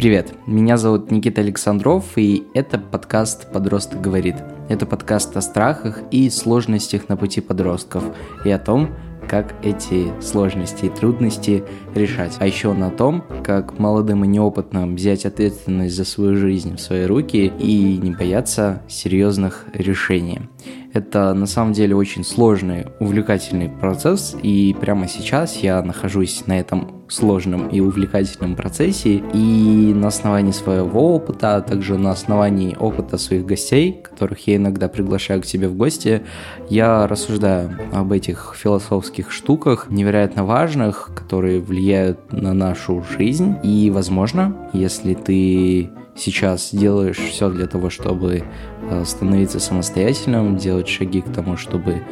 Привет, меня зовут Никита Александров, и это подкаст «Подросток говорит». Это подкаст о страхах и сложностях на пути подростков, и о том, как эти сложности и трудности решать. А еще на том, как молодым и неопытным взять ответственность за свою жизнь в свои руки и не бояться серьезных решений. Это на самом деле очень сложный, увлекательный процесс, и прямо сейчас я нахожусь на этом сложном и увлекательном процессе, и на основании своего опыта, а также на основании опыта своих гостей, которых я иногда приглашаю к себе в гости, я рассуждаю об этих философских штуках, невероятно важных, которые влияют на нашу жизнь, и, возможно, если ты сейчас делаешь все для того, чтобы становиться самостоятельным, делать шаги к тому, чтобы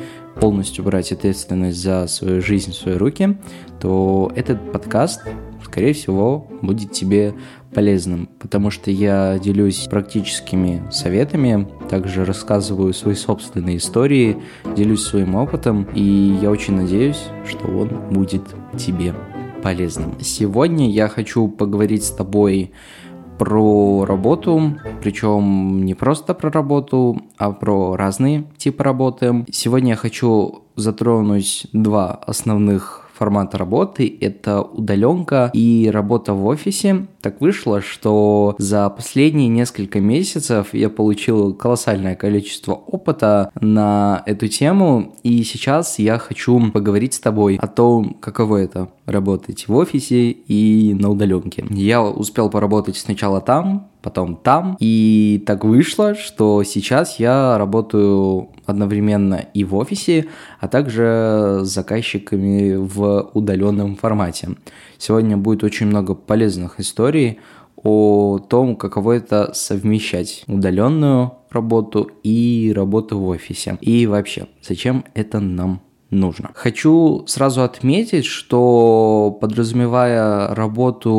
полностью брать ответственность за свою жизнь в свои руки, то этот подкаст, скорее всего, будет тебе полезным, потому что я делюсь практическими советами, также рассказываю свои собственные истории, делюсь своим опытом, и я очень надеюсь, что он будет тебе полезным. Сегодня я хочу поговорить с тобой про работу, причем не просто про работу, а про разные типы работы. Сегодня я хочу затронуть два основных формата работы – это удаленка и работа в офисе. Так вышло, что за последние несколько месяцев я получил колоссальное количество опыта на эту тему, и сейчас я хочу поговорить с тобой о том, каково это работать в офисе и на удаленке. Я успел поработать сначала там, потом там. И так вышло, что сейчас я работаю одновременно и в офисе, а также с заказчиками в удаленном формате. Сегодня будет очень много полезных историй о том, каково это совмещать удаленную работу и работу в офисе. И вообще, зачем это нам нужно. Хочу сразу отметить, что подразумевая работу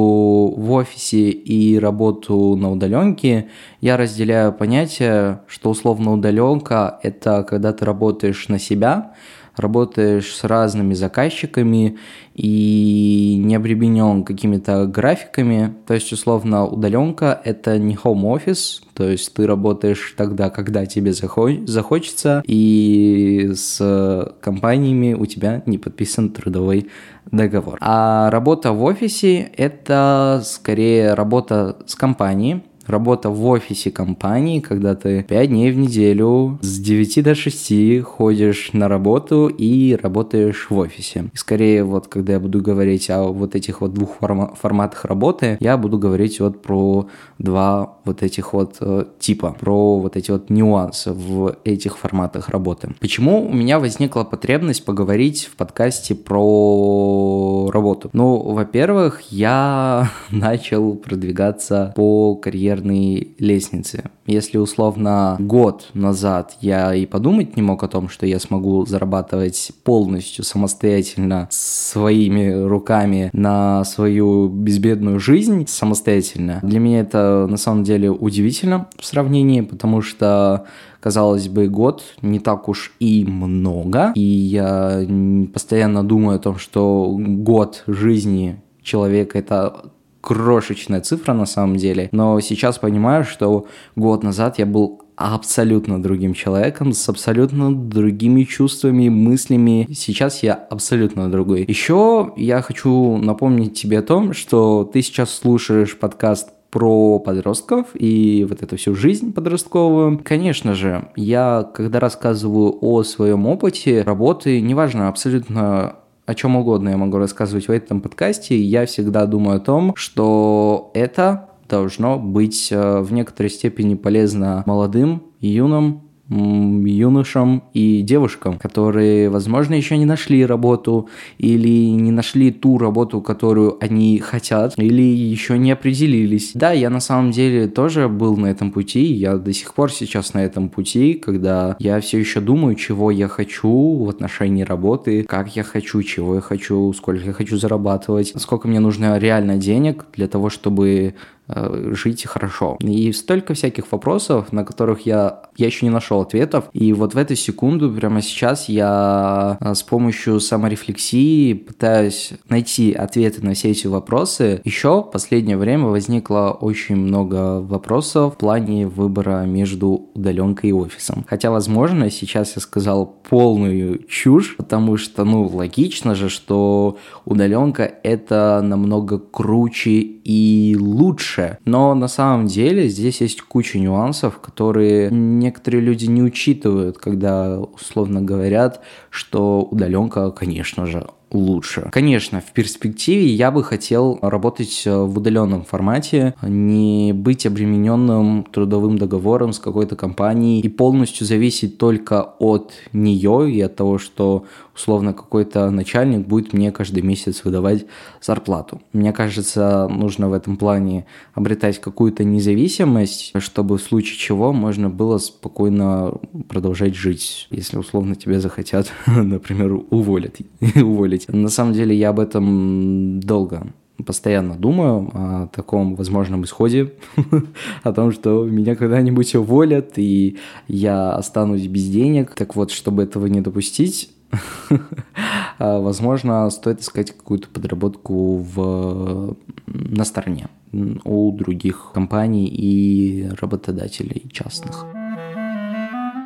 в офисе и работу на удаленке, я разделяю понятие, что условно удаленка – это когда ты работаешь на себя, работаешь с разными заказчиками и не обременен какими-то графиками. То есть, условно, удаленка – это не home office, то есть ты работаешь тогда, когда тебе захочется, и с компаниями у тебя не подписан трудовой договор. А работа в офисе – это скорее работа с компанией, работа в офисе компании, когда ты 5 дней в неделю с 9 до 6 ходишь на работу и работаешь в офисе. И скорее вот, когда я буду говорить о вот этих вот двух форма- форматах работы, я буду говорить вот про два вот этих вот э, типа, про вот эти вот нюансы в этих форматах работы. Почему у меня возникла потребность поговорить в подкасте про работу? Ну, во-первых, я начал продвигаться по карьере карьерной лестнице. Если условно год назад я и подумать не мог о том, что я смогу зарабатывать полностью самостоятельно своими руками на свою безбедную жизнь самостоятельно, для меня это на самом деле удивительно в сравнении, потому что казалось бы, год не так уж и много. И я постоянно думаю о том, что год жизни человека это крошечная цифра на самом деле, но сейчас понимаю, что год назад я был абсолютно другим человеком, с абсолютно другими чувствами, мыслями. Сейчас я абсолютно другой. Еще я хочу напомнить тебе о том, что ты сейчас слушаешь подкаст про подростков и вот эту всю жизнь подростковую. Конечно же, я, когда рассказываю о своем опыте работы, неважно, абсолютно о чем угодно я могу рассказывать в этом подкасте, я всегда думаю о том, что это должно быть э, в некоторой степени полезно молодым, юным юношам и девушкам, которые, возможно, еще не нашли работу или не нашли ту работу, которую они хотят, или еще не определились. Да, я на самом деле тоже был на этом пути, я до сих пор сейчас на этом пути, когда я все еще думаю, чего я хочу в отношении работы, как я хочу, чего я хочу, сколько я хочу зарабатывать, сколько мне нужно реально денег для того, чтобы жить хорошо. И столько всяких вопросов, на которых я, я еще не нашел ответов. И вот в эту секунду, прямо сейчас, я а, с помощью саморефлексии пытаюсь найти ответы на все эти вопросы. Еще в последнее время возникло очень много вопросов в плане выбора между удаленкой и офисом. Хотя, возможно, сейчас я сказал полную чушь, потому что, ну, логично же, что удаленка это намного круче и лучше. Но на самом деле здесь есть куча нюансов, которые некоторые люди не учитывают, когда условно говорят, что удаленка, конечно же, лучше. Конечно, в перспективе я бы хотел работать в удаленном формате, не быть обремененным трудовым договором с какой-то компанией и полностью зависеть только от нее и от того, что условно какой-то начальник будет мне каждый месяц выдавать зарплату. Мне кажется, нужно в этом плане обретать какую-то независимость, чтобы в случае чего можно было спокойно продолжать жить, если условно тебя захотят, например, уволить. уволить. На самом деле я об этом долго постоянно думаю о таком возможном исходе, о том, что меня когда-нибудь уволят, и я останусь без денег. Так вот, чтобы этого не допустить, возможно, стоит искать какую-то подработку в, на стороне у других компаний и работодателей частных.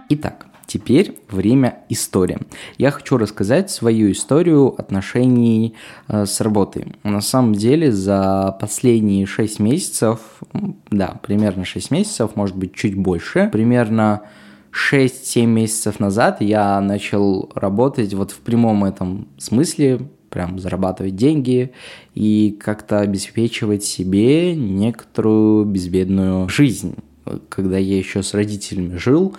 Итак, Теперь время истории. Я хочу рассказать свою историю отношений э, с работой. На самом деле за последние 6 месяцев, да, примерно 6 месяцев, может быть чуть больше, примерно 6-7 месяцев назад я начал работать вот в прямом этом смысле, прям зарабатывать деньги и как-то обеспечивать себе некоторую безбедную жизнь когда я еще с родителями жил,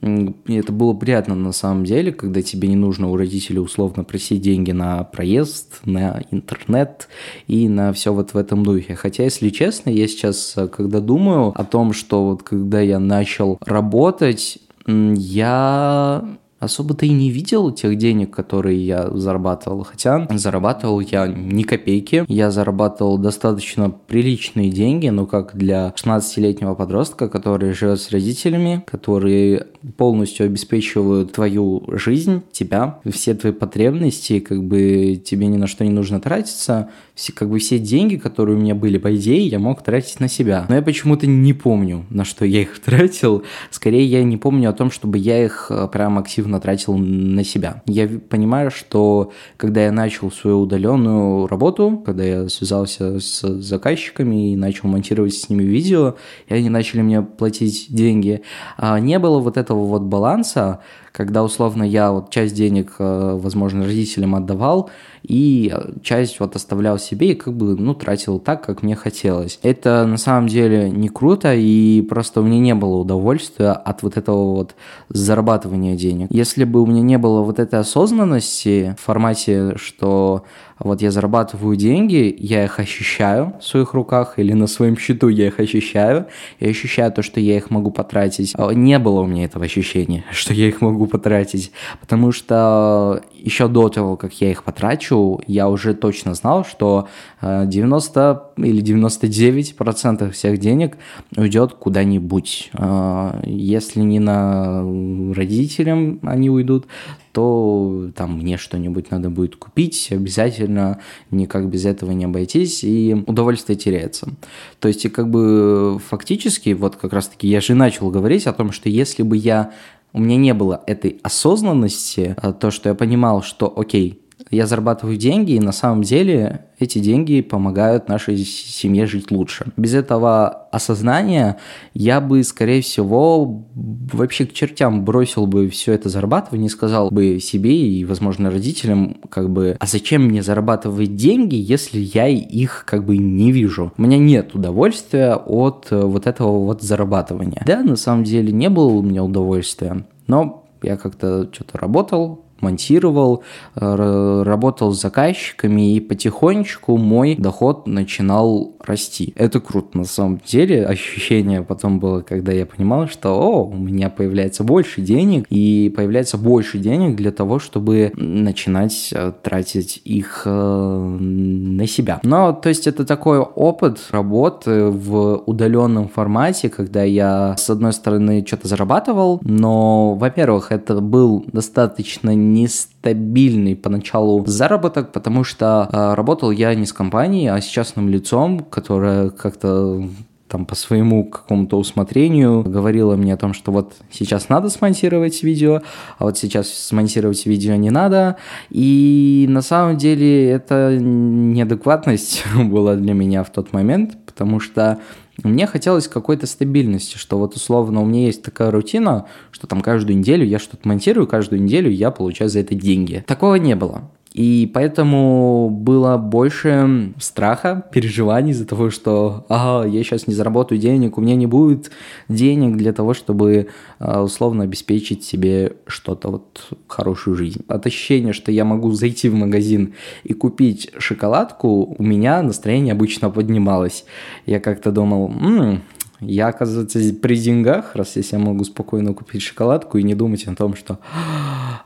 это было приятно на самом деле, когда тебе не нужно у родителей условно просить деньги на проезд, на интернет и на все вот в этом духе. Хотя, если честно, я сейчас, когда думаю о том, что вот когда я начал работать, я особо-то и не видел тех денег, которые я зарабатывал. Хотя зарабатывал я ни копейки. Я зарабатывал достаточно приличные деньги, но как для 16-летнего подростка, который живет с родителями, которые полностью обеспечивают твою жизнь, тебя, все твои потребности, как бы тебе ни на что не нужно тратиться, все, как бы все деньги, которые у меня были, по идее, я мог тратить на себя. Но я почему-то не помню, на что я их тратил. Скорее, я не помню о том, чтобы я их э, прям активно тратил на себя. Я понимаю, что когда я начал свою удаленную работу, когда я связался с заказчиками и начал монтировать с ними видео, и они начали мне платить деньги, а не было вот этого вот баланса, когда условно я вот часть денег, э, возможно, родителям отдавал, и часть вот оставлял себе и как бы, ну, тратил так, как мне хотелось. Это на самом деле не круто, и просто у меня не было удовольствия от вот этого вот зарабатывания денег. Если бы у меня не было вот этой осознанности в формате, что вот я зарабатываю деньги, я их ощущаю в своих руках или на своем счету я их ощущаю, я ощущаю то, что я их могу потратить. А, не было у меня этого ощущения, что я их могу потратить, потому что еще до того, как я их потрачу, я уже точно знал, что 90 э, или 99 процентов всех денег уйдет куда-нибудь. Э, если не на родителям они уйдут, то там мне что-нибудь надо будет купить, обязательно никак без этого не обойтись, и удовольствие теряется. То есть, и как бы фактически, вот как раз-таки я же начал говорить о том, что если бы я у меня не было этой осознанности, а то, что я понимал, что, окей, я зарабатываю деньги, и на самом деле эти деньги помогают нашей семье жить лучше. Без этого осознания я бы, скорее всего, вообще к чертям бросил бы все это зарабатывание сказал бы себе и, возможно, родителям, как бы, а зачем мне зарабатывать деньги, если я их как бы не вижу? У меня нет удовольствия от э, вот этого вот зарабатывания. Да, на самом деле не было у меня удовольствия, но я как-то что-то работал, монтировал, э, работал с заказчиками, и потихонечку мой доход начинал расти. Это круто на самом деле. Ощущение потом было, когда я понимал, что о, у меня появляется больше денег, и появляется больше денег для того, чтобы начинать э, тратить их э, на себя. Но, то есть, это такой опыт работы в удаленном формате, когда я, с одной стороны, что-то зарабатывал, но, во-первых, это был достаточно нестабильный поначалу заработок, потому что э, работал я не с компанией, а с частным лицом, которое как-то там по своему какому-то усмотрению говорила мне о том, что вот сейчас надо смонтировать видео, а вот сейчас смонтировать видео не надо. И на самом деле это неадекватность была для меня в тот момент, потому что мне хотелось какой-то стабильности, что вот условно у меня есть такая рутина, что там каждую неделю я что-то монтирую, каждую неделю я получаю за это деньги. Такого не было. И поэтому было больше страха, переживаний из-за того, что ага, я сейчас не заработаю денег, у меня не будет денег для того, чтобы а, условно обеспечить себе что-то, вот хорошую жизнь. От ощущения, что я могу зайти в магазин и купить шоколадку, у меня настроение обычно поднималось. Я как-то думал, м-м, я, оказывается, при деньгах, раз если я могу спокойно купить шоколадку и не думать о том, что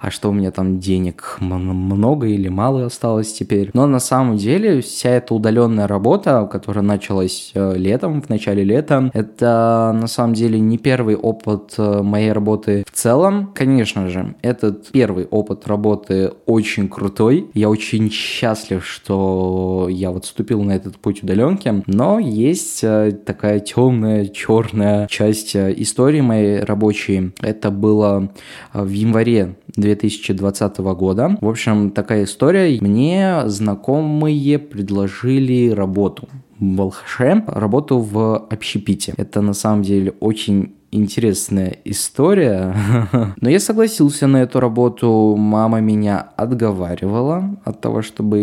а что у меня там денег много или мало осталось теперь. Но на самом деле вся эта удаленная работа, которая началась э, летом, в начале лета, это на самом деле не первый опыт э, моей работы в целом. Конечно же, этот первый опыт работы очень крутой. Я очень счастлив, что я вот вступил на этот путь удаленки, но есть э, такая темная черная часть э, истории моей рабочей. Это было э, в январе 2020 года. В общем, такая история. Мне знакомые предложили работу в Алхаше, работу в общепите. Это на самом деле очень интересная история. Но я согласился на эту работу. Мама меня отговаривала от того, чтобы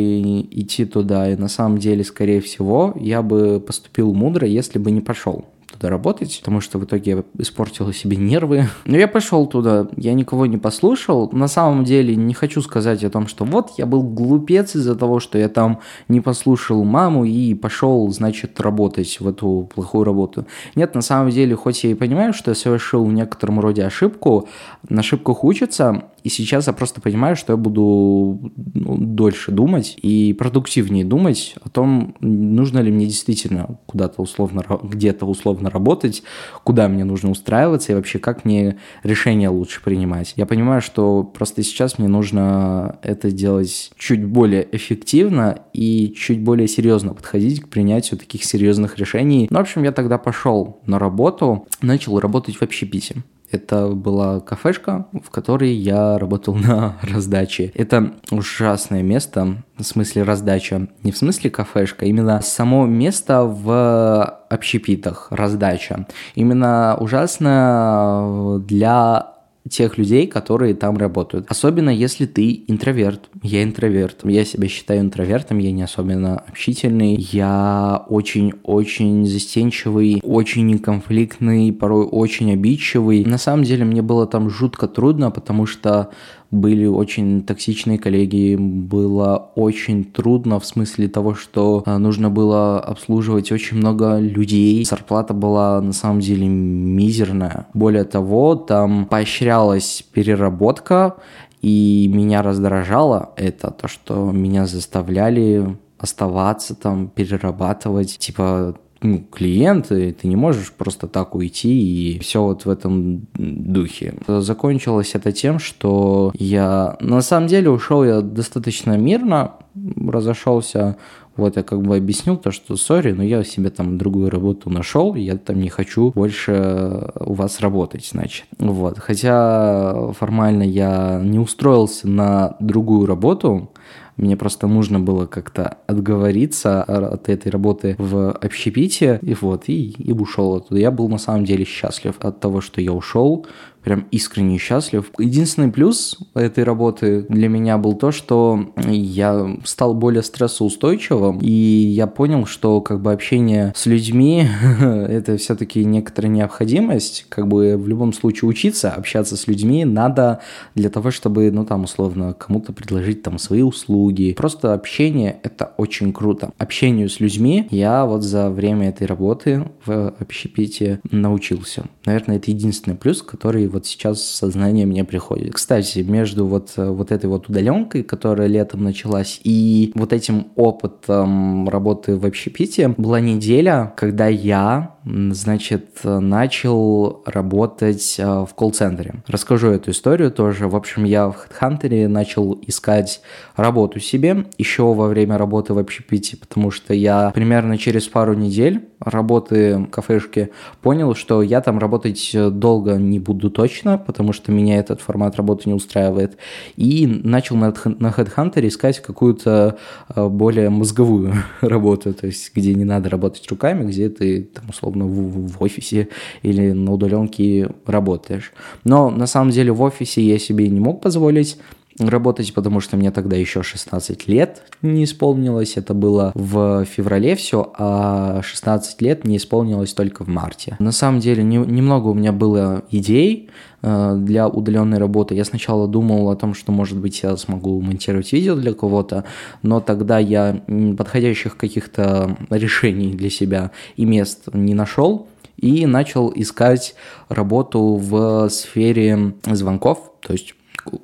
идти туда. И на самом деле, скорее всего, я бы поступил мудро, если бы не пошел туда работать, потому что в итоге я испортила себе нервы. Но я пошел туда, я никого не послушал. На самом деле не хочу сказать о том, что вот я был глупец из-за того, что я там не послушал маму и пошел, значит, работать в эту плохую работу. Нет, на самом деле, хоть я и понимаю, что я совершил в некотором роде ошибку, на ошибках учатся, и сейчас я просто понимаю, что я буду ну, дольше думать и продуктивнее думать о том, нужно ли мне действительно куда-то условно, где-то условно работать, куда мне нужно устраиваться и вообще как мне решения лучше принимать. Я понимаю, что просто сейчас мне нужно это делать чуть более эффективно и чуть более серьезно подходить к принятию таких серьезных решений. Ну, в общем, я тогда пошел на работу, начал работать в общепите. Это была кафешка, в которой я работал на раздаче. Это ужасное место, в смысле раздача. Не в смысле кафешка, именно само место в общепитах, раздача. Именно ужасно для тех людей, которые там работают. Особенно если ты интроверт. Я интроверт. Я себя считаю интровертом, я не особенно общительный. Я очень-очень застенчивый, очень конфликтный, порой очень обидчивый. На самом деле мне было там жутко трудно, потому что были очень токсичные коллеги, было очень трудно в смысле того, что а, нужно было обслуживать очень много людей, зарплата была на самом деле мизерная. Более того, там поощрялась переработка, и меня раздражало это, то, что меня заставляли оставаться там, перерабатывать, типа ну, клиенты, ты не можешь просто так уйти и все вот в этом духе. Закончилось это тем, что я на самом деле ушел я достаточно мирно, разошелся вот я как бы объяснил то, что сори, но я себе там другую работу нашел, я там не хочу больше у вас работать, значит. Вот. Хотя формально я не устроился на другую работу, мне просто нужно было как-то отговориться от этой работы в общепите, и вот, и, и ушел оттуда. Я был на самом деле счастлив от того, что я ушел, прям искренне счастлив. Единственный плюс этой работы для меня был то, что я стал более стрессоустойчивым, и я понял, что как бы общение с людьми это все-таки некоторая необходимость. Как бы в любом случае учиться общаться с людьми надо для того, чтобы, ну там условно, кому-то предложить там свои услуги. Просто общение это очень круто. Общению с людьми я вот за время этой работы в общепите научился. Наверное, это единственный плюс, который вот сейчас сознание мне приходит. Кстати, между вот, вот этой вот удаленкой, которая летом началась, и вот этим опытом работы в общепите была неделя, когда я значит, начал работать э, в колл-центре. Расскажу эту историю тоже. В общем, я в HeadHunter начал искать работу себе еще во время работы в общепите, потому что я примерно через пару недель работы в кафешке понял, что я там работать долго не буду точно, потому что меня этот формат работы не устраивает. И начал на, на HeadHunter искать какую-то э, более мозговую работу, то есть где не надо работать руками, где ты там условно в, в офисе или на удаленке работаешь. Но на самом деле в офисе я себе не мог позволить работать, потому что мне тогда еще 16 лет не исполнилось. Это было в феврале все, а 16 лет не исполнилось только в марте. На самом деле не, немного у меня было идей э, для удаленной работы. Я сначала думал о том, что, может быть, я смогу монтировать видео для кого-то, но тогда я подходящих каких-то решений для себя и мест не нашел и начал искать работу в сфере звонков, то есть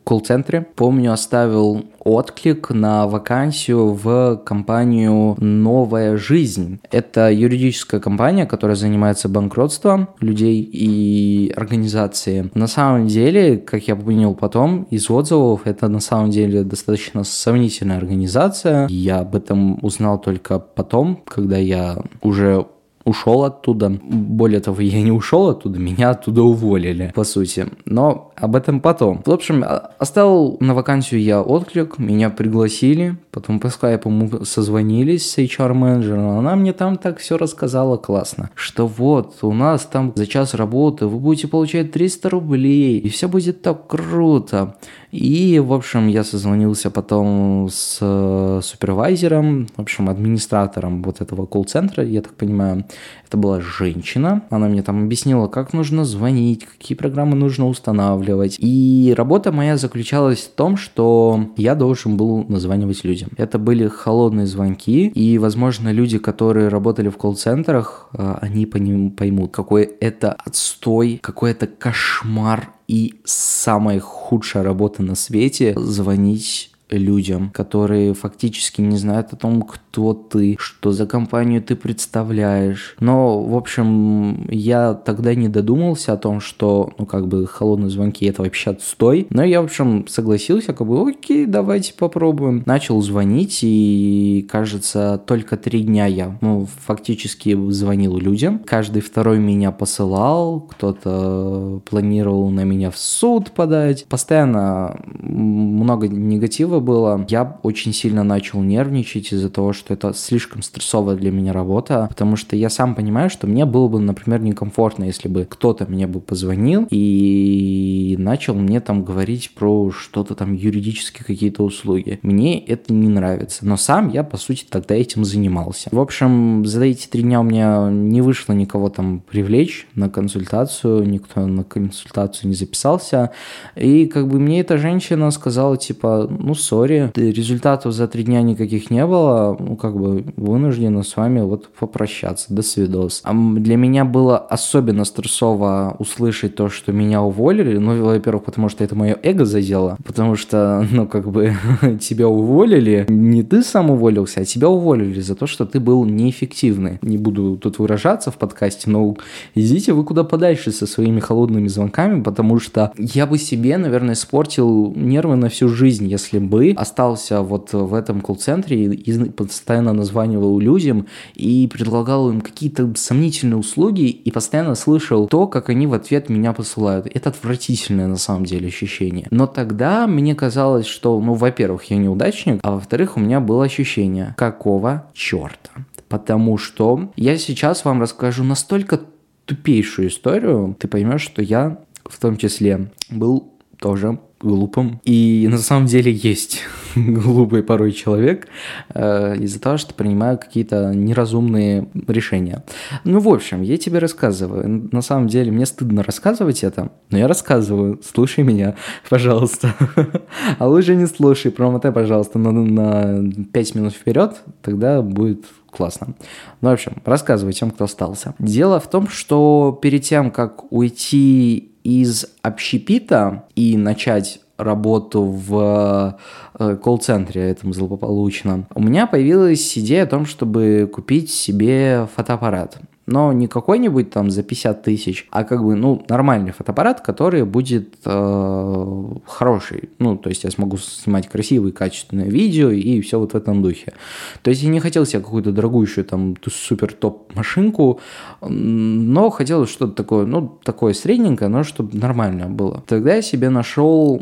колл-центре. Помню, оставил отклик на вакансию в компанию «Новая жизнь». Это юридическая компания, которая занимается банкротством людей и организации. На самом деле, как я понял потом из отзывов, это на самом деле достаточно сомнительная организация. Я об этом узнал только потом, когда я уже ушел оттуда. Более того, я не ушел оттуда, меня оттуда уволили, по сути. Но об этом потом. В общем, оставил на вакансию я отклик, меня пригласили, потом по скайпу мы созвонились с HR-менеджером, она мне там так все рассказала классно, что вот, у нас там за час работы вы будете получать 300 рублей, и все будет так круто. И, в общем, я созвонился потом с э, супервайзером, в общем, администратором вот этого колл-центра, я так понимаю. Это была женщина. Она мне там объяснила, как нужно звонить, какие программы нужно устанавливать. И работа моя заключалась в том, что я должен был названивать людям. Это были холодные звонки, и, возможно, люди, которые работали в колл-центрах, э, они поймут, какой это отстой, какой это кошмар и самая худшая работа на свете звонить людям, которые фактически не знают о том, кто ты, что за компанию ты представляешь. Но, в общем, я тогда не додумался о том, что, ну, как бы, холодные звонки это вообще отстой. Но я, в общем, согласился, как бы, окей, давайте попробуем. Начал звонить, и, кажется, только три дня я, ну, фактически звонил людям. Каждый второй меня посылал, кто-то планировал на меня в суд подать. Постоянно много негатива было. Я очень сильно начал нервничать из-за того, что это слишком стрессовая для меня работа, потому что я сам понимаю, что мне было бы, например, некомфортно, если бы кто-то мне бы позвонил и начал мне там говорить про что-то там юридические какие-то услуги. Мне это не нравится. Но сам я, по сути, тогда этим занимался. В общем, за эти три дня у меня не вышло никого там привлечь на консультацию, никто на консультацию не записался. И как бы мне эта женщина сказала, типа, ну, сори, результатов за три дня никаких не было, ну, как бы вынуждена с вами вот попрощаться, до свидос. А для меня было особенно стрессово услышать то, что меня уволили, ну, во-первых, потому что это мое эго задело, потому что, ну, как бы, тебя уволили, не ты сам уволился, а тебя уволили за то, что ты был неэффективный. Не буду тут выражаться в подкасте, но идите вы куда подальше со своими холодными звонками, потому что я бы себе, наверное, испортил нервы на всю жизнь, если бы бы остался вот в этом колл-центре и постоянно названивал людям и предлагал им какие-то сомнительные услуги и постоянно слышал то, как они в ответ меня посылают. Это отвратительное на самом деле ощущение. Но тогда мне казалось, что, ну, во-первых, я неудачник, а во-вторых, у меня было ощущение, какого черта? Потому что я сейчас вам расскажу настолько тупейшую историю, ты поймешь, что я в том числе был тоже глупым. И на самом деле есть глупый порой человек э, из-за того, что принимаю какие-то неразумные решения. Ну, в общем, я тебе рассказываю. На самом деле мне стыдно рассказывать это, но я рассказываю. Слушай меня, пожалуйста. а лучше не слушай, промотай, пожалуйста, на, на 5 минут вперед, тогда будет классно. Ну, в общем, рассказывай тем, кто остался. Дело в том, что перед тем, как уйти из общепита и начать работу в э, колл-центре этом злополучном, у меня появилась идея о том, чтобы купить себе фотоаппарат но не какой-нибудь там за 50 тысяч, а как бы, ну, нормальный фотоаппарат, который будет э, хороший. Ну, то есть я смогу снимать красивые, качественные видео и все вот в этом духе. То есть я не хотел себе какую-то дорогущую там супер топ машинку, но хотел что-то такое, ну, такое средненькое, но чтобы нормально было. Тогда я себе нашел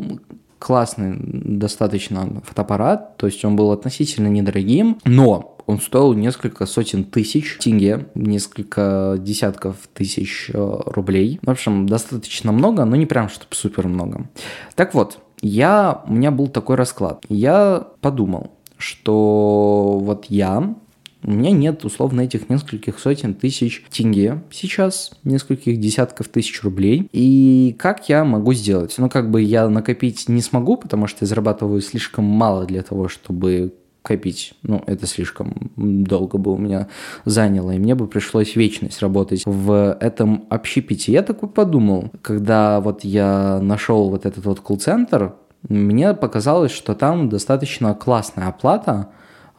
классный достаточно фотоаппарат, то есть он был относительно недорогим, но он стоил несколько сотен тысяч тенге, несколько десятков тысяч э, рублей. В общем, достаточно много, но не прям чтобы супер много. Так вот, я, у меня был такой расклад. Я подумал, что вот я у меня нет условно этих нескольких сотен тысяч тенге сейчас, нескольких десятков тысяч рублей. И как я могу сделать? Ну, как бы я накопить не смогу, потому что я зарабатываю слишком мало для того, чтобы копить. Ну, это слишком долго бы у меня заняло, и мне бы пришлось вечность работать в этом общепите. Я такой подумал, когда вот я нашел вот этот вот колл-центр, мне показалось, что там достаточно классная оплата,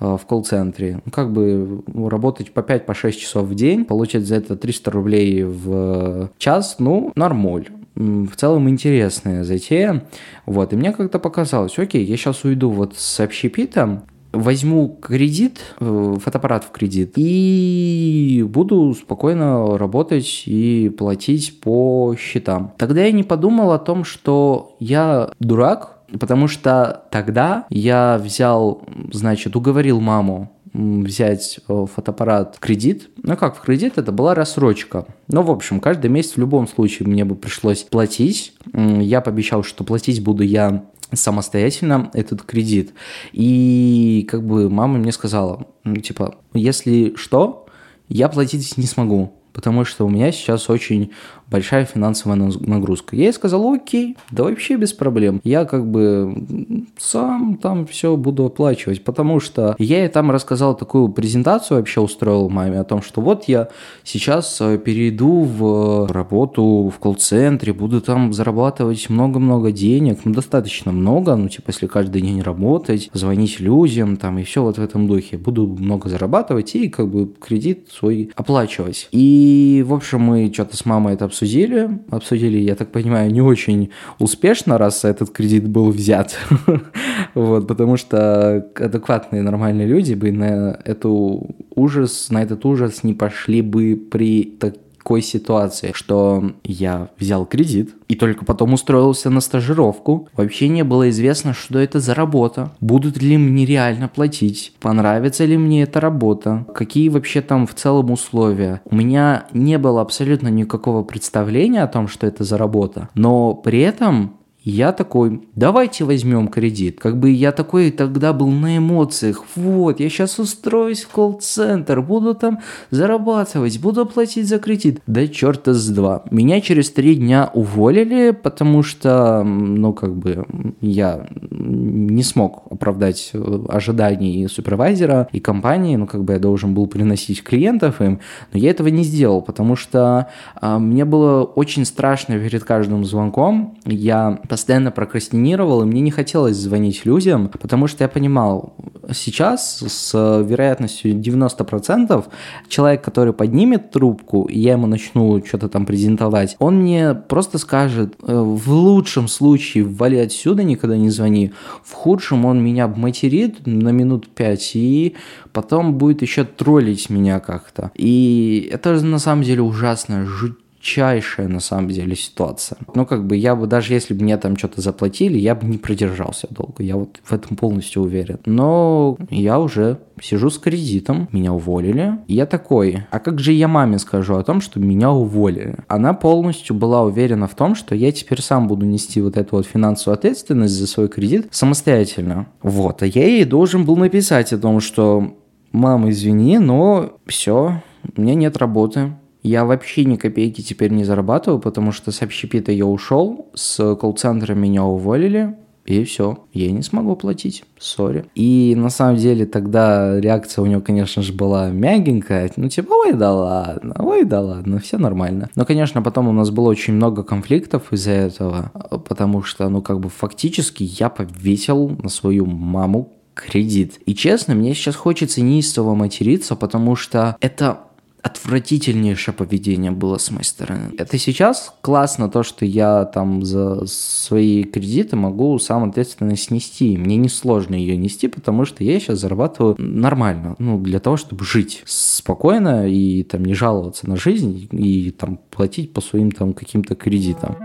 э, в колл-центре. Ну, как бы работать по 5-6 по часов в день, получать за это 300 рублей в час, ну, нормуль в целом интересная затея. Вот, и мне как-то показалось, окей, я сейчас уйду вот с общепитом, возьму кредит, э, фотоаппарат в кредит, и буду спокойно работать и платить по счетам. Тогда я не подумал о том, что я дурак, потому что тогда я взял, значит, уговорил маму взять э, фотоаппарат в кредит. Ну как в кредит, это была рассрочка. Ну, в общем, каждый месяц в любом случае мне бы пришлось платить. Я пообещал, что платить буду я самостоятельно этот кредит. И как бы мама мне сказала, ну, типа, если что, я платить не смогу, потому что у меня сейчас очень большая финансовая нагрузка. Я ей сказал, окей, да вообще без проблем. Я как бы сам там все буду оплачивать, потому что я ей там рассказал такую презентацию, вообще устроил маме о том, что вот я сейчас э, перейду в работу в колл-центре, буду там зарабатывать много-много денег, ну достаточно много, ну типа если каждый день работать, звонить людям там и все вот в этом духе. Буду много зарабатывать и как бы кредит свой оплачивать. И в общем мы что-то с мамой это обсудили. Обсудили, я так понимаю, не очень успешно, раз этот кредит был взят. вот, потому что адекватные нормальные люди бы на эту ужас, на этот ужас не пошли бы при так, такой ситуации, что я взял кредит и только потом устроился на стажировку. Вообще не было известно, что это за работа, будут ли мне реально платить, понравится ли мне эта работа, какие вообще там в целом условия. У меня не было абсолютно никакого представления о том, что это за работа, но при этом я такой, давайте возьмем кредит. Как бы я такой тогда был на эмоциях. Вот, я сейчас устроюсь в колл-центр, буду там зарабатывать, буду платить за кредит. Да черта с два. Меня через три дня уволили, потому что, ну, как бы, я не смог оправдать э, ожиданий супервайзера и компании, ну, как бы я должен был приносить клиентов им, но я этого не сделал, потому что а, мне было очень страшно перед каждым звонком. Я постоянно прокрастинировал, и мне не хотелось звонить людям, потому что я понимал, сейчас с вероятностью 90% человек, который поднимет трубку, и я ему начну что-то там презентовать, он мне просто скажет, «Э, в лучшем случае вали отсюда, никогда не звони, в худшем он меня материт на минут пять, и потом будет еще троллить меня как-то. И это на самом деле ужасно, жуть жутчайшая на самом деле ситуация. Ну, как бы я бы, даже если бы мне там что-то заплатили, я бы не продержался долго. Я вот в этом полностью уверен. Но я уже сижу с кредитом, меня уволили. И я такой, а как же я маме скажу о том, что меня уволили? Она полностью была уверена в том, что я теперь сам буду нести вот эту вот финансовую ответственность за свой кредит самостоятельно. Вот, а я ей должен был написать о том, что мама, извини, но все, у меня нет работы. Я вообще ни копейки теперь не зарабатываю, потому что с общепита я ушел, с колл-центра меня уволили, и все, я не смогу платить, сори. И на самом деле тогда реакция у него, конечно же, была мягенькая, ну типа, ой, да ладно, ой, да ладно, все нормально. Но, конечно, потом у нас было очень много конфликтов из-за этого, потому что, ну как бы фактически я повесил на свою маму кредит. И честно, мне сейчас хочется неистово материться, потому что это отвратительнейшее поведение было с моей стороны. Это сейчас классно то, что я там за свои кредиты могу сам ответственно снести. Мне не сложно ее нести, потому что я сейчас зарабатываю нормально, ну, для того, чтобы жить спокойно и там не жаловаться на жизнь и там платить по своим там каким-то кредитам.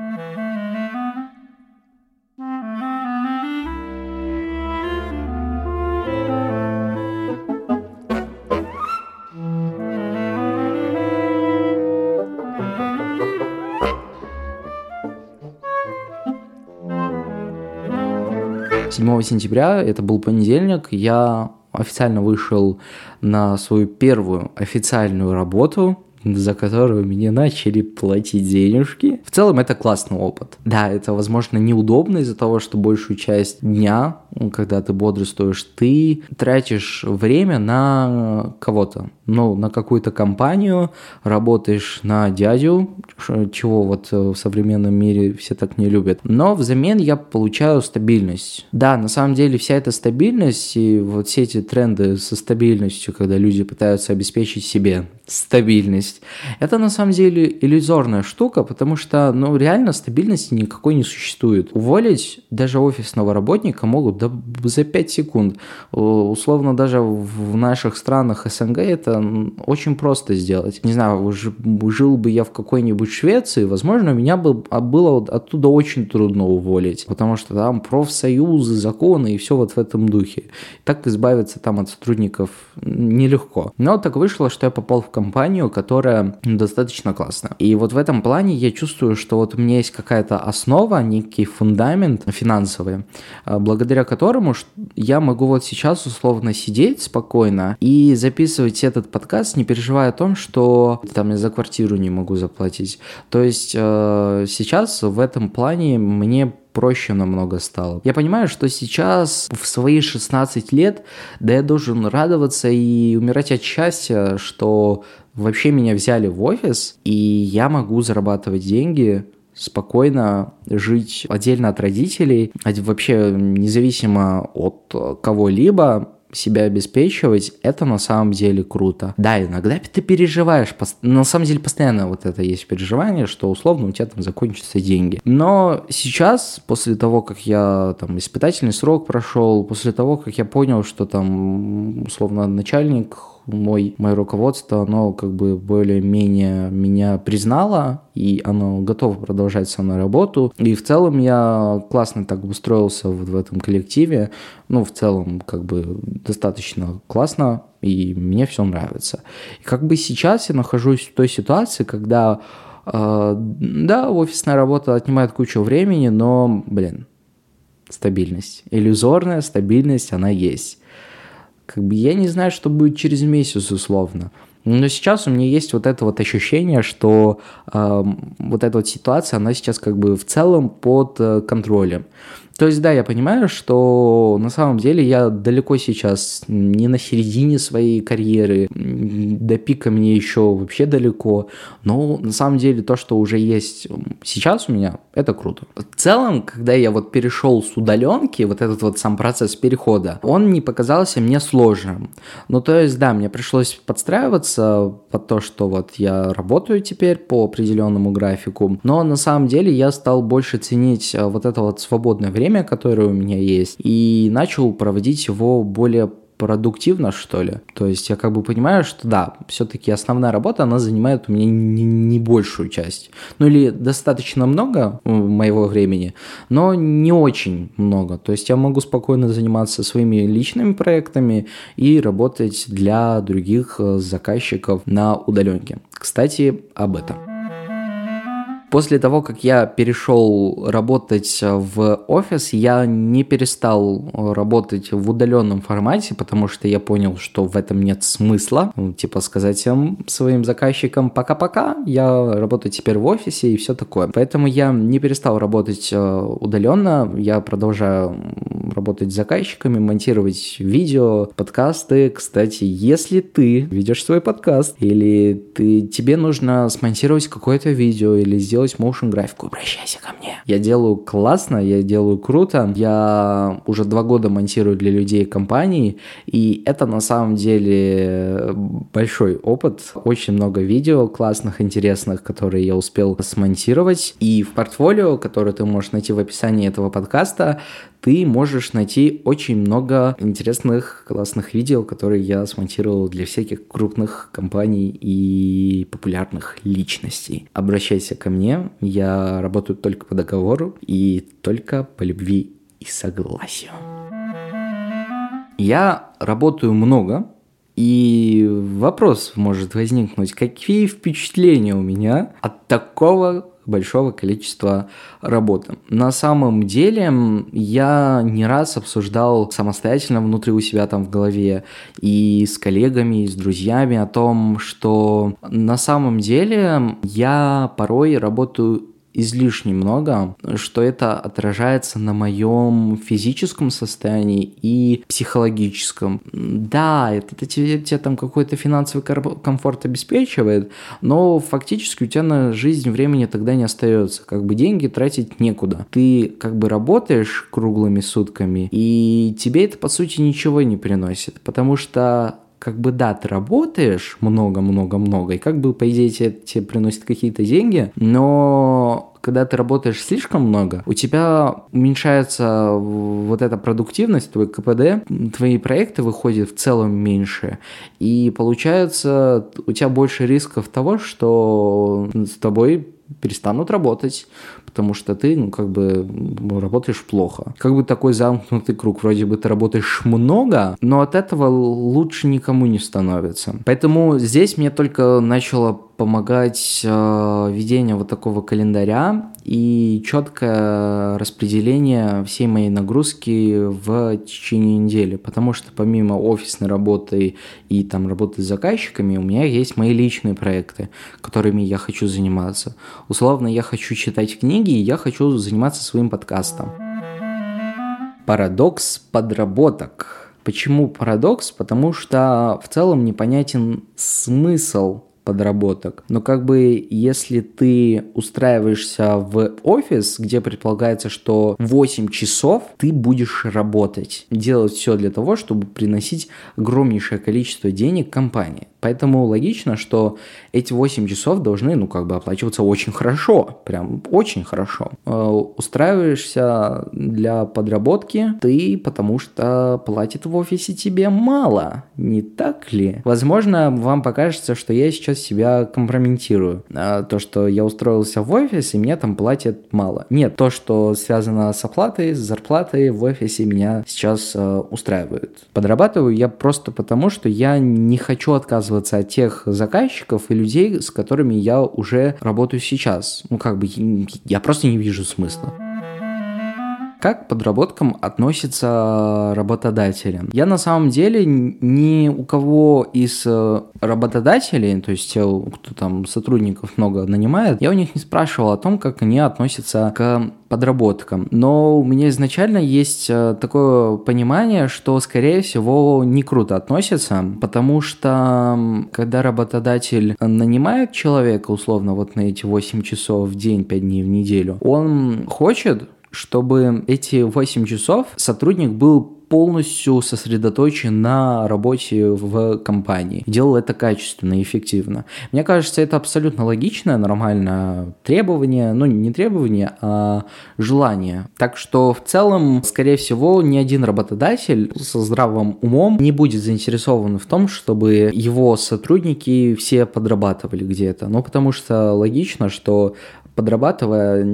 7 сентября, это был понедельник, я официально вышел на свою первую официальную работу за которую мне начали платить денежки. В целом это классный опыт. Да, это, возможно, неудобно из-за того, что большую часть дня, когда ты бодрствуешь, ты тратишь время на кого-то, ну, на какую-то компанию, работаешь на дядю, чего вот в современном мире все так не любят. Но взамен я получаю стабильность. Да, на самом деле вся эта стабильность и вот все эти тренды со стабильностью, когда люди пытаются обеспечить себе стабильность. Это на самом деле иллюзорная штука, потому что, ну, реально стабильности никакой не существует. Уволить даже офисного работника могут да, за 5 секунд. Условно, даже в наших странах СНГ это очень просто сделать. Не знаю, жил бы я в какой-нибудь Швеции, возможно, меня бы а, было оттуда очень трудно уволить, потому что там профсоюзы, законы и все вот в этом духе. Так избавиться там от сотрудников нелегко. Но так вышло, что я попал в компанию, которая достаточно классная. И вот в этом плане я чувствую, что вот у меня есть какая-то основа, некий фундамент финансовый, а, благодаря которому я могу вот сейчас условно сидеть спокойно и записывать этот подкаст, не переживая о том, что там я за квартиру не могу заплатить. То есть э, сейчас в этом плане мне проще намного стало. Я понимаю, что сейчас в свои 16 лет, да я должен радоваться и умирать от счастья, что вообще меня взяли в офис, и я могу зарабатывать деньги спокойно жить отдельно от родителей, вообще независимо от кого-либо, себя обеспечивать, это на самом деле круто. Да, иногда ты переживаешь, на самом деле постоянно вот это есть переживание, что условно у тебя там закончатся деньги. Но сейчас, после того, как я там испытательный срок прошел, после того, как я понял, что там условно начальник мой, мое руководство, оно как бы более-менее меня признало, и оно готово продолжать со мной работу. И в целом я классно так устроился вот в этом коллективе. Ну, в целом, как бы достаточно классно, и мне все нравится. И как бы сейчас я нахожусь в той ситуации, когда э, да, офисная работа отнимает кучу времени, но, блин, стабильность. Иллюзорная стабильность, она есть. Как бы я не знаю, что будет через месяц условно. Но сейчас у меня есть вот это вот ощущение, что э, вот эта вот ситуация, она сейчас как бы в целом под э, контролем. То есть, да, я понимаю, что на самом деле я далеко сейчас не на середине своей карьеры, до пика мне еще вообще далеко, но на самом деле то, что уже есть сейчас у меня, это круто. В целом, когда я вот перешел с удаленки, вот этот вот сам процесс перехода, он не показался мне сложным. Ну, то есть, да, мне пришлось подстраиваться под то, что вот я работаю теперь по определенному графику, но на самом деле я стал больше ценить э, вот это вот свободное время, время, которое у меня есть, и начал проводить его более продуктивно, что ли. То есть я как бы понимаю, что да, все-таки основная работа, она занимает у меня не, не большую часть. Ну или достаточно много моего времени, но не очень много. То есть я могу спокойно заниматься своими личными проектами и работать для других э, заказчиков на удаленке. Кстати, об этом. После того, как я перешел работать в офис, я не перестал работать в удаленном формате, потому что я понял, что в этом нет смысла. Ну, типа сказать своим заказчикам пока-пока, я работаю теперь в офисе и все такое. Поэтому я не перестал работать э, удаленно, я продолжаю работать с заказчиками, монтировать видео, подкасты. Кстати, если ты ведешь свой подкаст или ты, тебе нужно смонтировать какое-то видео или сделать сделать motion графику, обращайся ко мне. Я делаю классно, я делаю круто. Я уже два года монтирую для людей компании, и это на самом деле большой опыт. Очень много видео классных, интересных, которые я успел смонтировать. И в портфолио, которое ты можешь найти в описании этого подкаста, ты можешь найти очень много интересных, классных видео, которые я смонтировал для всяких крупных компаний и популярных личностей. Обращайся ко мне, я работаю только по договору и только по любви и согласию. Я работаю много, и вопрос может возникнуть, какие впечатления у меня от такого большого количества работы. На самом деле я не раз обсуждал самостоятельно внутри у себя там в голове и с коллегами, и с друзьями о том, что на самом деле я порой работаю излишне много, что это отражается на моем физическом состоянии и психологическом. Да, это, это тебе, тебе там какой-то финансовый комфорт обеспечивает, но фактически у тебя на жизнь времени тогда не остается. Как бы деньги тратить некуда. Ты как бы работаешь круглыми сутками, и тебе это по сути ничего не приносит, потому что как бы да, ты работаешь много-много-много, и как бы, по идее, тебе, тебе приносит какие-то деньги, но когда ты работаешь слишком много, у тебя уменьшается вот эта продуктивность, твой КПД, твои проекты выходят в целом меньше, и получается у тебя больше рисков того, что с тобой перестанут работать, потому что ты, ну, как бы работаешь плохо. Как бы такой замкнутый круг. Вроде бы ты работаешь много, но от этого лучше никому не становится. Поэтому здесь мне только начало помогать э, ведение вот такого календаря и четкое распределение всей моей нагрузки в течение недели, потому что помимо офисной работы и там работы с заказчиками, у меня есть мои личные проекты, которыми я хочу заниматься. Условно, я хочу читать книги, и я хочу заниматься своим подкастом. Парадокс подработок. Почему парадокс? Потому что в целом непонятен смысл подработок. Но как бы если ты устраиваешься в офис, где предполагается, что 8 часов ты будешь работать, делать все для того, чтобы приносить огромнейшее количество денег компании. Поэтому логично, что эти 8 часов должны, ну, как бы оплачиваться очень хорошо, прям очень хорошо. Э, устраиваешься для подработки ты, потому что платит в офисе тебе мало, не так ли? Возможно, вам покажется, что я сейчас себя компрометирую. А то, что я устроился в офис, и мне там платят мало. Нет, то, что связано с оплатой, с зарплатой в офисе меня сейчас э, устраивает. Подрабатываю я просто потому, что я не хочу отказываться от тех заказчиков и людей, с которыми я уже работаю сейчас. Ну, как бы, я просто не вижу смысла. Как к подработкам относятся работодатели? Я на самом деле ни у кого из э, работодателей, то есть те, кто там сотрудников много нанимает, я у них не спрашивал о том, как они относятся к подработкам. Но у меня изначально есть э, такое понимание, что, скорее всего, не круто относятся, потому что когда работодатель нанимает человека, условно, вот на эти 8 часов в день, 5 дней в неделю, он хочет, чтобы эти 8 часов сотрудник был полностью сосредоточен на работе в компании. Делал это качественно и эффективно. Мне кажется, это абсолютно логичное, нормальное требование, ну не требование, а желание. Так что в целом, скорее всего, ни один работодатель со здравым умом не будет заинтересован в том, чтобы его сотрудники все подрабатывали где-то. Ну, потому что логично, что подрабатывая,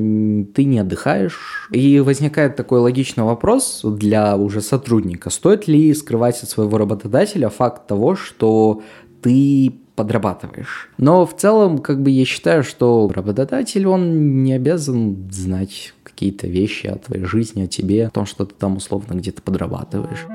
ты не отдыхаешь. И возникает такой логичный вопрос для уже сотрудника. Стоит ли скрывать от своего работодателя факт того, что ты подрабатываешь. Но в целом, как бы я считаю, что работодатель, он не обязан знать какие-то вещи о твоей жизни, о тебе, о том, что ты там условно где-то подрабатываешь.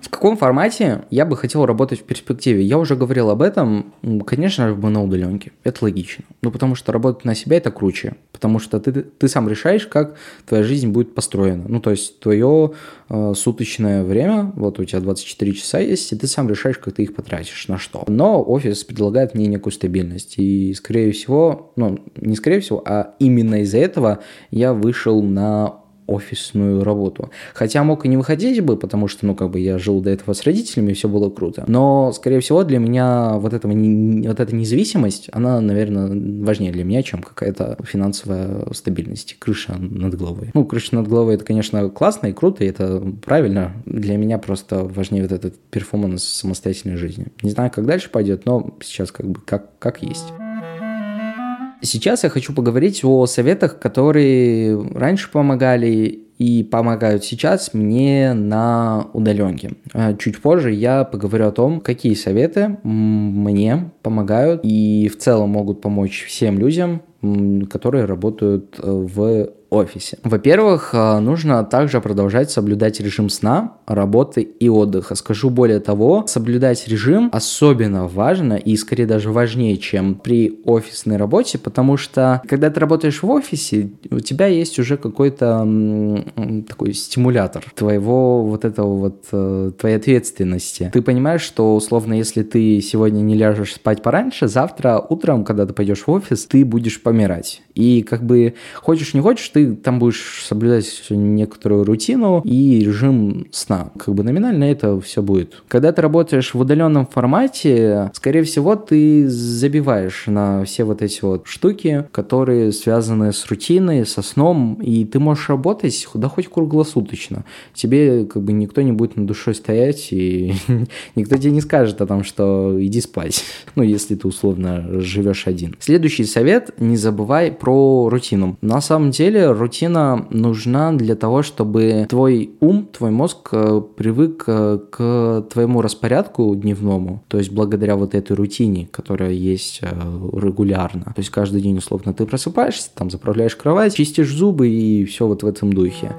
В каком формате я бы хотел работать в перспективе? Я уже говорил об этом, конечно же, на удаленке. Это логично. Ну, потому что работать на себя это круче. Потому что ты, ты сам решаешь, как твоя жизнь будет построена. Ну, то есть твое э, суточное время, вот у тебя 24 часа есть, и ты сам решаешь, как ты их потратишь, на что. Но офис предлагает мне некую стабильность. И, скорее всего, ну, не скорее всего, а именно из-за этого я вышел на офисную работу. Хотя мог и не выходить бы, потому что, ну, как бы я жил до этого с родителями, и все было круто. Но, скорее всего, для меня вот, этого, вот эта независимость, она, наверное, важнее для меня, чем какая-то финансовая стабильность, крыша над головой. Ну, крыша над головой, это, конечно, классно и круто, и это правильно. Для меня просто важнее вот этот перформанс самостоятельной жизни. Не знаю, как дальше пойдет, но сейчас как бы как, как есть. Сейчас я хочу поговорить о советах, которые раньше помогали и помогают сейчас мне на удаленке. А чуть позже я поговорю о том, какие советы мне помогают и в целом могут помочь всем людям, которые работают э, в офисе. Во-первых, э, нужно также продолжать соблюдать режим сна, работы и отдыха. Скажу более того, соблюдать режим особенно важно и скорее даже важнее, чем при офисной работе, потому что когда ты работаешь в офисе, у тебя есть уже какой-то такой стимулятор твоего вот этого вот, э, твоей ответственности. Ты понимаешь, что условно, если ты сегодня не ляжешь спать пораньше, завтра утром, когда ты пойдешь в офис, ты будешь помирать. И как бы хочешь не хочешь, ты ты там будешь соблюдать некоторую рутину и режим сна. Как бы номинально это все будет. Когда ты работаешь в удаленном формате, скорее всего, ты забиваешь на все вот эти вот штуки, которые связаны с рутиной, со сном, и ты можешь работать да хоть круглосуточно. Тебе как бы никто не будет на душой стоять, и никто тебе не скажет о том, что иди спать. Ну, если ты условно живешь один. Следующий совет, не забывай про рутину. На самом деле рутина нужна для того, чтобы твой ум, твой мозг э, привык э, к твоему распорядку дневному, то есть благодаря вот этой рутине, которая есть э, регулярно. То есть каждый день, условно, ты просыпаешься, там заправляешь кровать, чистишь зубы и все вот в этом духе.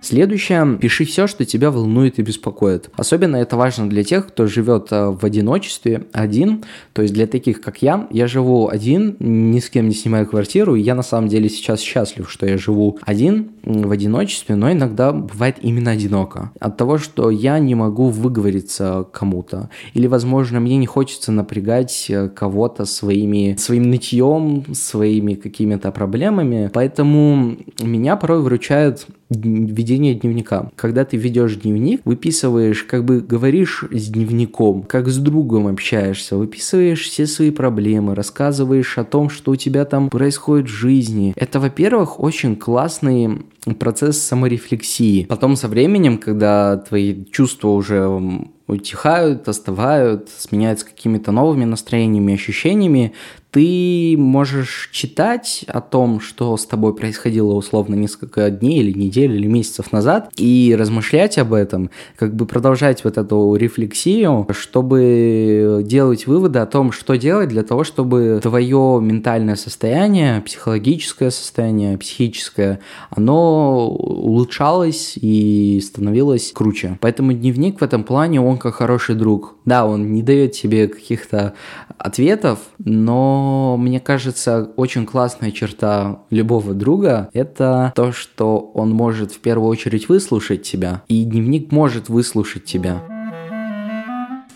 Следующее, пиши все, что тебя волнует и беспокоит. Особенно это важно для тех, кто живет э, в одиночестве, один. То есть для таких, как я, я живу один, ни с кем не снимаю квартиру, и я на самом деле сейчас счастлив, что я живу один в одиночестве, но иногда бывает именно одиноко. От того, что я не могу выговориться кому-то. Или, возможно, мне не хочется напрягать э, кого-то своими, своим нытьем, своими какими-то проблемами. Поэтому меня порой выручает ведение дневника. Когда ты ведешь дневник, выписываешь, как бы говоришь с дневником, как с другом общаешься, выписываешь все свои проблемы, рассказываешь о том, что у тебя там происходит в жизни. Это, во-первых, очень классный процесс саморефлексии. Потом со временем, когда твои чувства уже утихают, остывают, сменяются какими-то новыми настроениями, ощущениями, ты можешь читать о том, что с тобой происходило условно несколько дней или недель или месяцев назад, и размышлять об этом, как бы продолжать вот эту рефлексию, чтобы делать выводы о том, что делать для того, чтобы твое ментальное состояние, психологическое состояние, психическое, оно улучшалось и становилось круче. Поэтому дневник в этом плане, он как хороший друг. Да, он не дает тебе каких-то ответов, но мне кажется, очень классная черта любого друга – это то, что он может в первую очередь выслушать тебя, и дневник может выслушать тебя.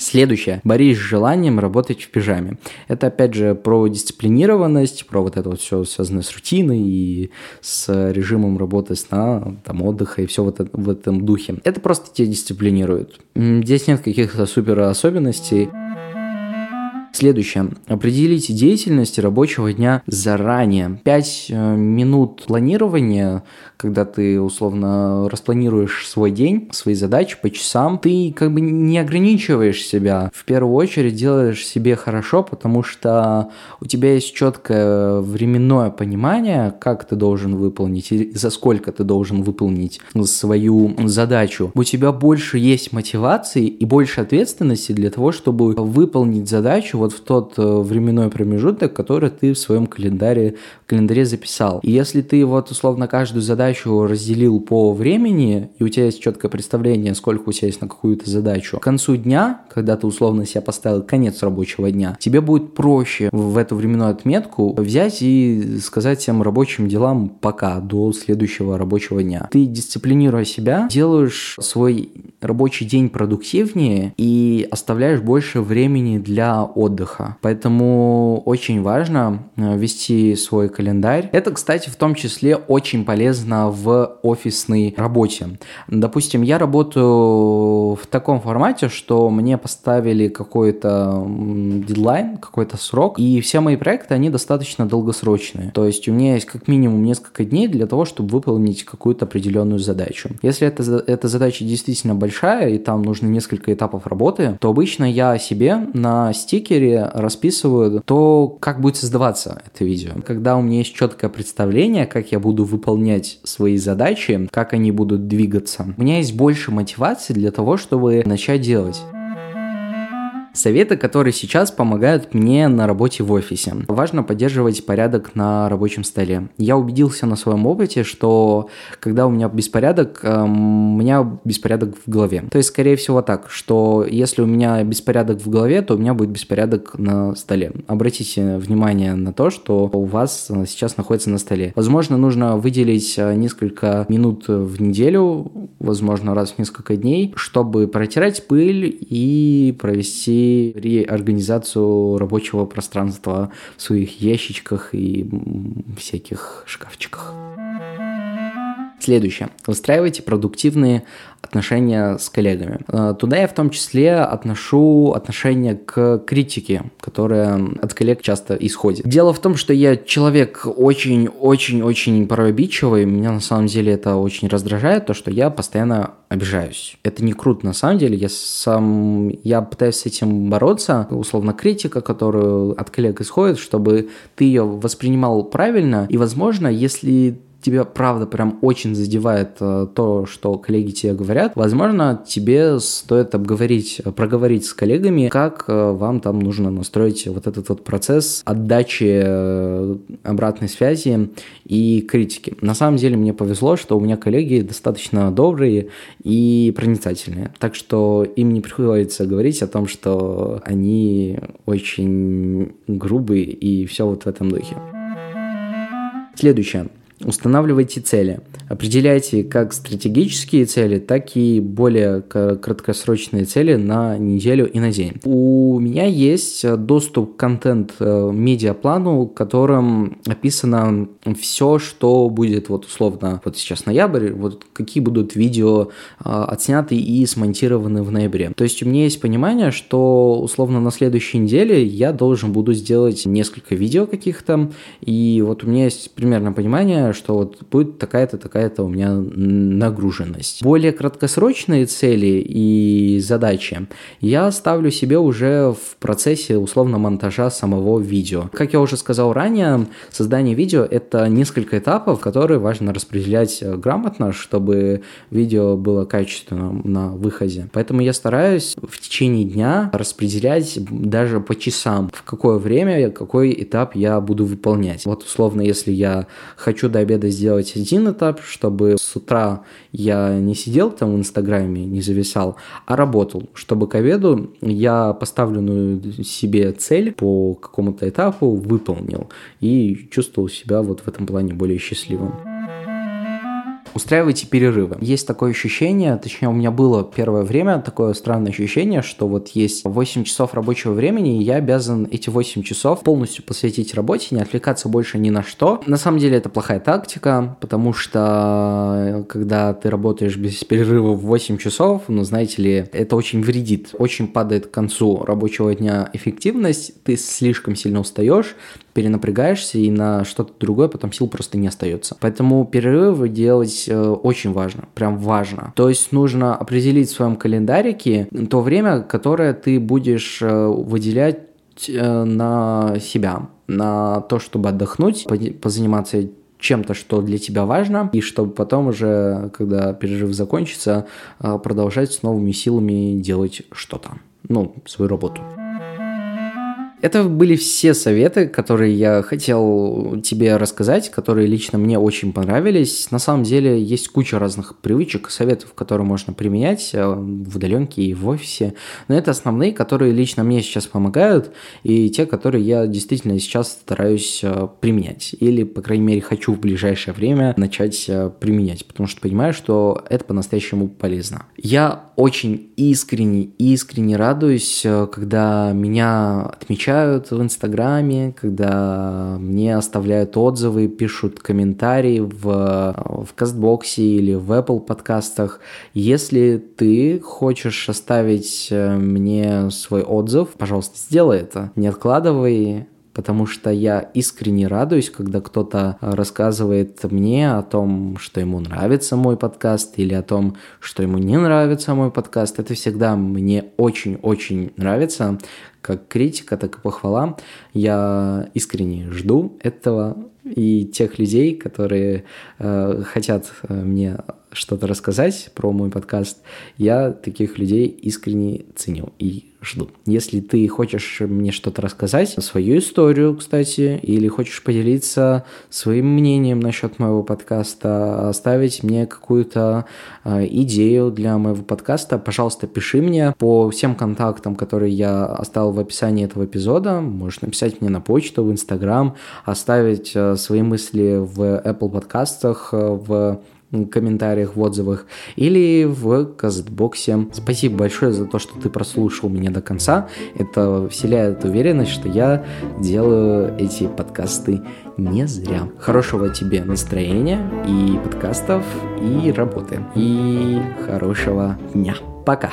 Следующее. Борись с желанием работать в пижаме. Это, опять же, про дисциплинированность, про вот это вот все связанное с рутиной и с режимом работы сна, там, отдыха и все вот это, в этом духе. Это просто тебя дисциплинирует. Здесь нет каких-то супер особенностей. Следующее. Определите деятельность рабочего дня заранее. 5 э, минут планирования, когда ты условно распланируешь свой день, свои задачи по часам, ты как бы не ограничиваешь себя. В первую очередь делаешь себе хорошо, потому что у тебя есть четкое временное понимание, как ты должен выполнить и за сколько ты должен выполнить свою задачу. У тебя больше есть мотивации и больше ответственности для того, чтобы выполнить задачу вот в тот э, временной промежуток, который ты в своем календаре, календаре записал. И если ты вот условно каждую задачу разделил по времени, и у тебя есть четкое представление, сколько у тебя есть на какую-то задачу, к концу дня, когда ты условно себя поставил конец рабочего дня, тебе будет проще в эту временную отметку взять и сказать всем рабочим делам пока, до следующего рабочего дня. Ты, дисциплинируя себя, делаешь свой рабочий день продуктивнее и оставляешь больше времени для отдыха. Поэтому очень важно э, вести свой календарь. Это, кстати, в том числе очень полезно в офисной работе. Допустим, я работаю в таком формате, что мне поставили какой-то дедлайн, какой-то срок, и все мои проекты, они достаточно долгосрочные. То есть у меня есть как минимум несколько дней для того, чтобы выполнить какую-то определенную задачу. Если эта, эта задача действительно большая, и там нужно несколько этапов работы, то обычно я себе на стикере расписываю то, как будет создаваться это видео. Когда у меня есть четкое представление, как я буду выполнять свои задачи, как они будут двигаться, у меня есть больше мотивации для того, чтобы начать делать. Советы, которые сейчас помогают мне на работе в офисе. Важно поддерживать порядок на рабочем столе. Я убедился на своем опыте, что когда у меня беспорядок, эм, у меня беспорядок в голове. То есть, скорее всего так, что если у меня беспорядок в голове, то у меня будет беспорядок на столе. Обратите внимание на то, что у вас сейчас находится на столе. Возможно, нужно выделить э, несколько минут в неделю, возможно, раз в несколько дней, чтобы протирать пыль и провести реорганизацию рабочего пространства в своих ящичках и всяких шкафчиках. Следующее. Выстраивайте продуктивные отношения с коллегами. Э, туда я в том числе отношу отношение к критике, которая от коллег часто исходит. Дело в том, что я человек очень-очень-очень прообидчивый, меня на самом деле это очень раздражает, то, что я постоянно обижаюсь. Это не круто на самом деле, я сам, я пытаюсь с этим бороться, условно критика, которая от коллег исходит, чтобы ты ее воспринимал правильно, и возможно, если тебя правда прям очень задевает э, то, что коллеги тебе говорят, возможно, тебе стоит обговорить, проговорить с коллегами, как э, вам там нужно настроить вот этот вот процесс отдачи э, обратной связи и критики. На самом деле мне повезло, что у меня коллеги достаточно добрые и проницательные, так что им не приходится говорить о том, что они очень грубые и все вот в этом духе. Следующее. Устанавливайте цели. Определяйте как стратегические цели, так и более краткосрочные цели на неделю и на день. У меня есть доступ к контент-медиаплану, в котором описано все, что будет вот условно, вот сейчас ноябрь, вот какие будут видео а, отсняты и смонтированы в ноябре. То есть у меня есть понимание, что условно на следующей неделе я должен буду сделать несколько видео каких-то, и вот у меня есть примерно понимание, что вот будет такая-то, такая-то у меня нагруженность. Более краткосрочные цели и задачи я ставлю себе уже в процессе условно монтажа самого видео. Как я уже сказал ранее, создание видео это несколько этапов, которые важно распределять грамотно, чтобы видео было качественным на выходе. Поэтому я стараюсь в течение дня распределять даже по часам, в какое время, какой этап я буду выполнять. Вот условно, если я хочу до обеда сделать один этап, чтобы с утра я не сидел там в Инстаграме, не зависал, а работал, чтобы к обеду я поставленную себе цель по какому-то этапу выполнил и чувствовал себя вот в этом плане более счастливым. Устраивайте перерывы. Есть такое ощущение, точнее у меня было первое время такое странное ощущение, что вот есть 8 часов рабочего времени, и я обязан эти 8 часов полностью посвятить работе, не отвлекаться больше ни на что. На самом деле это плохая тактика, потому что когда ты работаешь без перерыва в 8 часов, ну знаете ли, это очень вредит, очень падает к концу рабочего дня эффективность, ты слишком сильно устаешь, перенапрягаешься, и на что-то другое потом сил просто не остается. Поэтому перерывы делать э, очень важно, прям важно. То есть нужно определить в своем календарике то время, которое ты будешь э, выделять э, на себя, на то, чтобы отдохнуть, позаниматься чем-то, что для тебя важно, и чтобы потом уже, когда перерыв закончится, продолжать с новыми силами делать что-то, ну, свою работу. Это были все советы, которые я хотел тебе рассказать, которые лично мне очень понравились. На самом деле есть куча разных привычек, советов, которые можно применять э, в удаленке и в офисе. Но это основные, которые лично мне сейчас помогают, и те, которые я действительно сейчас стараюсь э, применять. Или, по крайней мере, хочу в ближайшее время начать э, применять, потому что понимаю, что это по-настоящему полезно. Я очень искренне, искренне радуюсь, когда меня отмечают в Инстаграме, когда мне оставляют отзывы, пишут комментарии в, в Кастбоксе или в Apple подкастах. Если ты хочешь оставить э, мне свой отзыв, пожалуйста, сделай это. Не откладывай, потому что я искренне радуюсь, когда кто-то рассказывает мне о том, что ему нравится мой подкаст, или о том, что ему не нравится мой подкаст. Это всегда мне очень-очень нравится, как критика, так и похвала. Я искренне жду этого и тех людей, которые э, хотят э, мне что-то рассказать про мой подкаст, я таких людей искренне ценю и жду. Если ты хочешь мне что-то рассказать, свою историю, кстати, или хочешь поделиться своим мнением насчет моего подкаста, оставить мне какую-то э, идею для моего подкаста, пожалуйста, пиши мне по всем контактам, которые я оставил в описании этого эпизода. Можешь написать мне на почту, в Инстаграм, оставить э, свои мысли в Apple подкастах, э, в комментариях, в отзывах или в кастбоксе. Спасибо большое за то, что ты прослушал меня до конца. Это вселяет уверенность, что я делаю эти подкасты не зря. Хорошего тебе настроения и подкастов, и работы. И хорошего дня. Пока.